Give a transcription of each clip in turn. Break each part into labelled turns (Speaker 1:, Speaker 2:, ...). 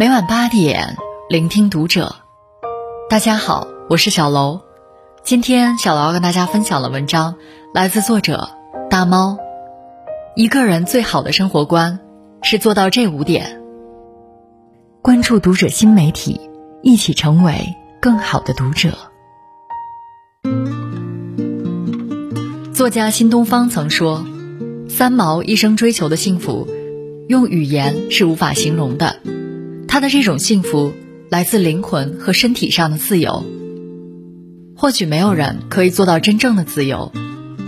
Speaker 1: 每晚八点，聆听读者。大家好，我是小楼。今天小楼要跟大家分享的文章来自作者大猫。一个人最好的生活观是做到这五点。关注读者新媒体，一起成为更好的读者。作家新东方曾说：“三毛一生追求的幸福，用语言是无法形容的。他的这种幸福来自灵魂和身体上的自由。或许没有人可以做到真正的自由，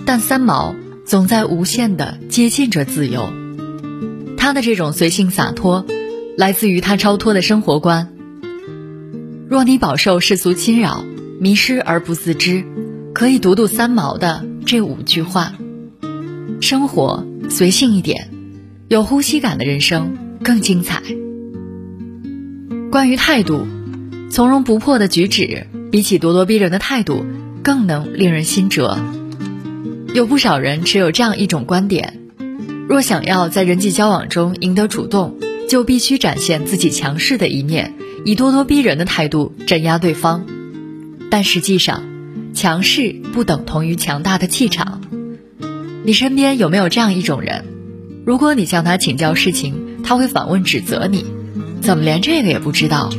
Speaker 1: 但三毛总在无限的接近着自由。他的这种随性洒脱，来自于他超脱的生活观。若你饱受世俗侵扰，迷失而不自知，可以读读三毛的。”这五句话，生活随性一点，有呼吸感的人生更精彩。关于态度，从容不迫的举止，比起咄咄逼人的态度，更能令人心折。有不少人持有这样一种观点：若想要在人际交往中赢得主动，就必须展现自己强势的一面，以咄咄逼人的态度镇压对方。但实际上，强势不等同于强大的气场。你身边有没有这样一种人？如果你向他请教事情，他会反问指责你：“怎么连这个也不知道？”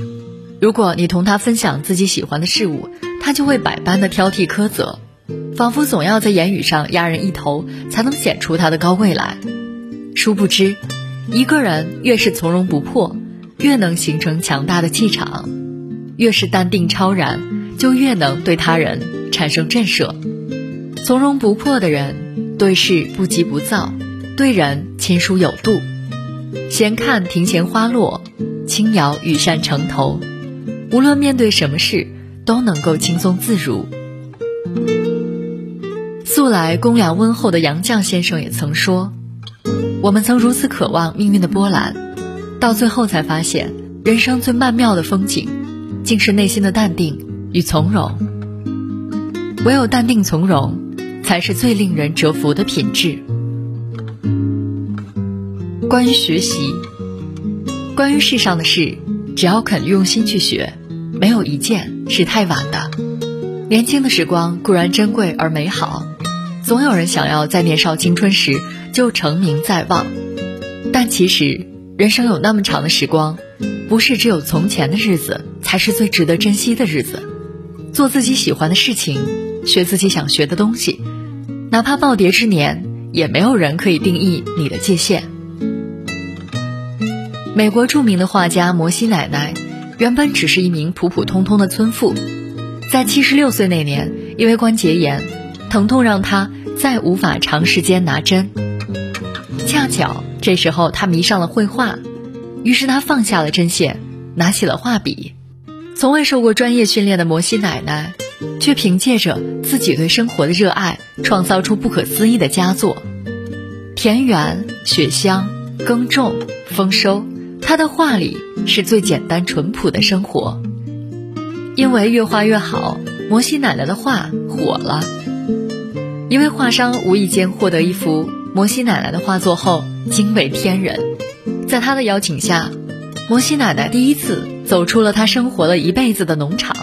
Speaker 1: 如果你同他分享自己喜欢的事物，他就会百般的挑剔苛责，仿佛总要在言语上压人一头，才能显出他的高贵来。殊不知，一个人越是从容不迫，越能形成强大的气场；越是淡定超然，就越能对他人。产生震慑，从容不迫的人，对事不急不躁，对人亲疏有度。闲看庭前花落，轻摇羽扇成头。无论面对什么事，都能够轻松自如。素来公良温厚的杨绛先生也曾说：“我们曾如此渴望命运的波澜，到最后才发现，人生最曼妙的风景，竟是内心的淡定与从容。”唯有淡定从容，才是最令人折服的品质。关于学习，关于世上的事，只要肯用心去学，没有一件是太晚的。年轻的时光固然珍贵而美好，总有人想要在年少青春时就成名在望，但其实人生有那么长的时光，不是只有从前的日子才是最值得珍惜的日子。做自己喜欢的事情。学自己想学的东西，哪怕耄耋之年，也没有人可以定义你的界限。美国著名的画家摩西奶奶，原本只是一名普普通通的村妇，在七十六岁那年，因为关节炎，疼痛让她再无法长时间拿针。恰巧这时候她迷上了绘画，于是她放下了针线，拿起了画笔。从未受过专业训练的摩西奶奶。却凭借着自己对生活的热爱，创造出不可思议的佳作。田园、雪乡、耕种、丰收，他的画里是最简单淳朴的生活。因为越画越好，摩西奶奶的画火了。一位画商无意间获得一幅摩西奶奶的画作后，惊为天人。在他的邀请下，摩西奶奶第一次走出了他生活了一辈子的农场。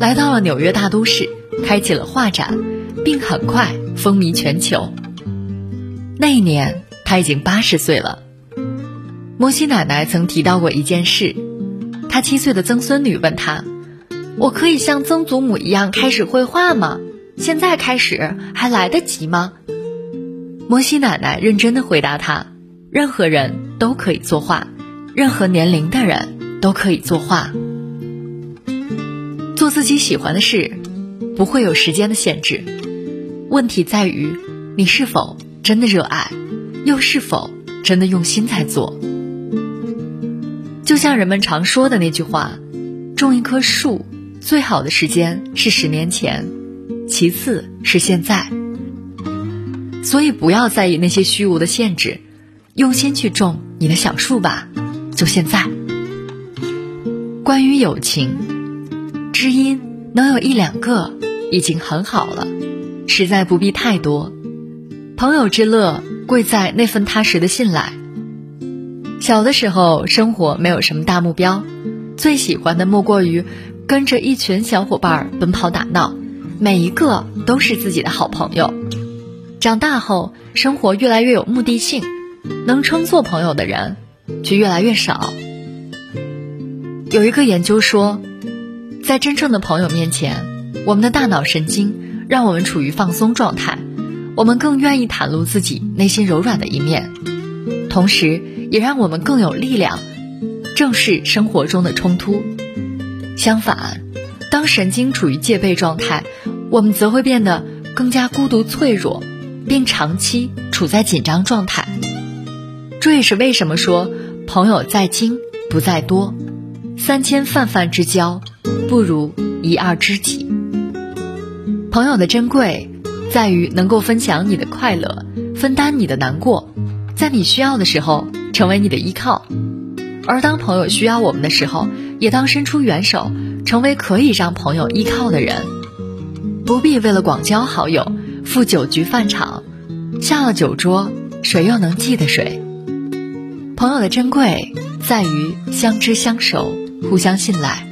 Speaker 1: 来到了纽约大都市，开启了画展，并很快风靡全球。那一年他已经八十岁了。摩西奶奶曾提到过一件事：他七岁的曾孙女问他：“我可以像曾祖母一样开始绘画吗？现在开始还来得及吗？”摩西奶奶认真的回答他：“任何人都可以作画，任何年龄的人都可以作画。”做自己喜欢的事，不会有时间的限制。问题在于，你是否真的热爱，又是否真的用心在做。就像人们常说的那句话：“种一棵树，最好的时间是十年前，其次是现在。”所以不要在意那些虚无的限制，用心去种你的小树吧，就现在。关于友情。知音能有一两个已经很好了，实在不必太多。朋友之乐贵在那份踏实的信赖。小的时候，生活没有什么大目标，最喜欢的莫过于跟着一群小伙伴奔跑打闹，每一个都是自己的好朋友。长大后，生活越来越有目的性，能称作朋友的人却越来越少。有一个研究说，在真正的朋友面前，我们的大脑神经让我们处于放松状态，我们更愿意袒露自己内心柔软的一面，同时也让我们更有力量正视生活中的冲突。相反，当神经处于戒备状态，我们则会变得更加孤独脆弱。并长期处在紧张状态，这也是为什么说朋友在精不在多，三千泛泛之交不如一二知己。朋友的珍贵在于能够分享你的快乐，分担你的难过，在你需要的时候成为你的依靠。而当朋友需要我们的时候，也当伸出援手，成为可以让朋友依靠的人。不必为了广交好友。赴酒局饭场，下了酒桌，谁又能记得谁？朋友的珍贵在于相知相守，互相信赖。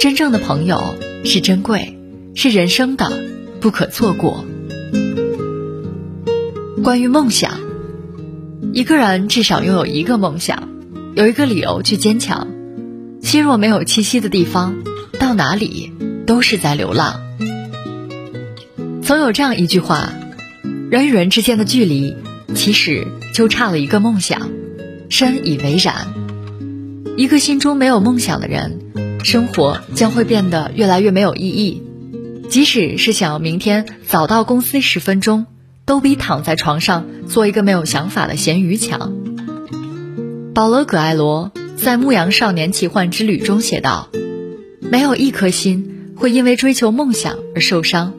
Speaker 1: 真正的朋友是珍贵，是人生的不可错过。关于梦想，一个人至少拥有一个梦想，有一个理由去坚强。心若没有栖息的地方，到哪里都是在流浪。总有这样一句话：人与人之间的距离，其实就差了一个梦想。深以为然。一个心中没有梦想的人，生活将会变得越来越没有意义。即使是想要明天早到公司十分钟，都比躺在床上做一个没有想法的咸鱼强。保罗·葛艾罗在《牧羊少年奇幻之旅》中写道：“没有一颗心会因为追求梦想而受伤。”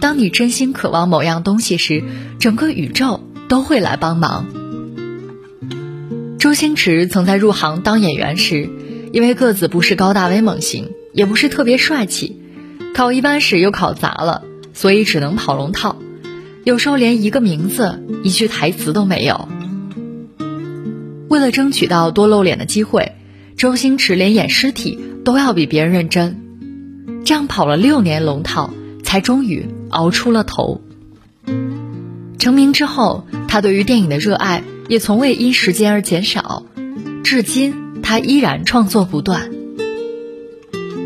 Speaker 1: 当你真心渴望某样东西时，整个宇宙都会来帮忙。周星驰曾在入行当演员时，因为个子不是高大威猛型，也不是特别帅气，考一般时又考砸了，所以只能跑龙套，有时候连一个名字、一句台词都没有。为了争取到多露脸的机会，周星驰连演尸体都要比别人认真，这样跑了六年龙套，才终于。熬出了头。成名之后，他对于电影的热爱也从未因时间而减少，至今他依然创作不断。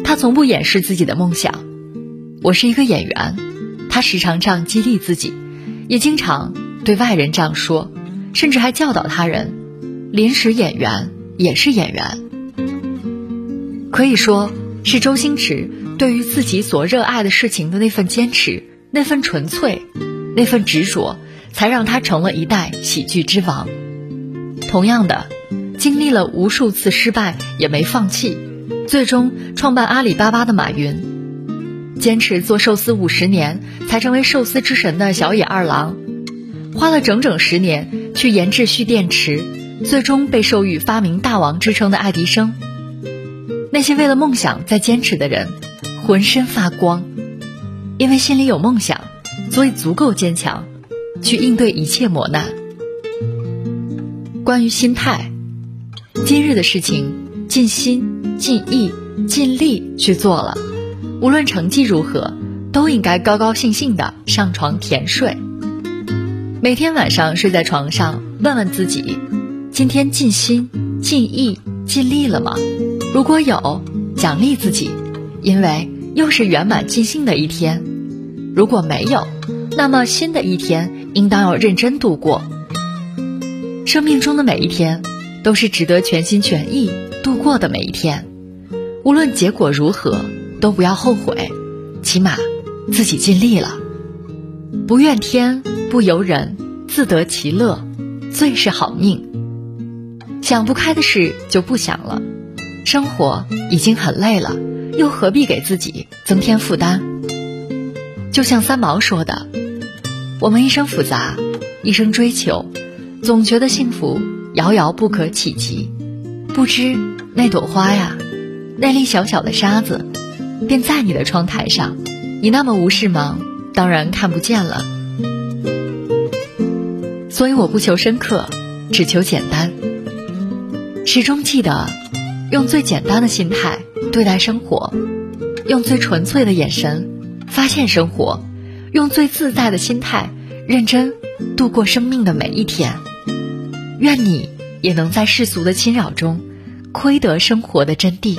Speaker 1: 他从不掩饰自己的梦想。我是一个演员，他时常这样激励自己，也经常对外人这样说，甚至还教导他人：临时演员也是演员。可以说是周星驰对于自己所热爱的事情的那份坚持。那份纯粹，那份执着，才让他成了一代喜剧之王。同样的，经历了无数次失败也没放弃，最终创办阿里巴巴的马云，坚持做寿司五十年才成为寿司之神的小野二郎，花了整整十年去研制蓄电池，最终被授予发明大王之称的爱迪生。那些为了梦想在坚持的人，浑身发光。因为心里有梦想，所以足够坚强，去应对一切磨难。关于心态，今日的事情尽心尽意尽力去做了，无论成绩如何，都应该高高兴兴的上床甜睡。每天晚上睡在床上，问问自己：今天尽心尽意尽力了吗？如果有，奖励自己，因为。又是圆满尽兴的一天，如果没有，那么新的一天应当要认真度过。生命中的每一天，都是值得全心全意度过的每一天，无论结果如何，都不要后悔，起码自己尽力了。不怨天不尤人，自得其乐，最是好命。想不开的事就不想了，生活已经很累了。又何必给自己增添负担？就像三毛说的：“我们一生复杂，一生追求，总觉得幸福遥遥不可企及。不知那朵花呀，那粒小小的沙子，便在你的窗台上。你那么无事忙，当然看不见了。所以我不求深刻，只求简单。始终记得，用最简单的心态对待生活，用最纯粹的眼神发现生活，用最自在的心态认真度过生命的每一天。愿你也能在世俗的侵扰中，窥得生活的真谛。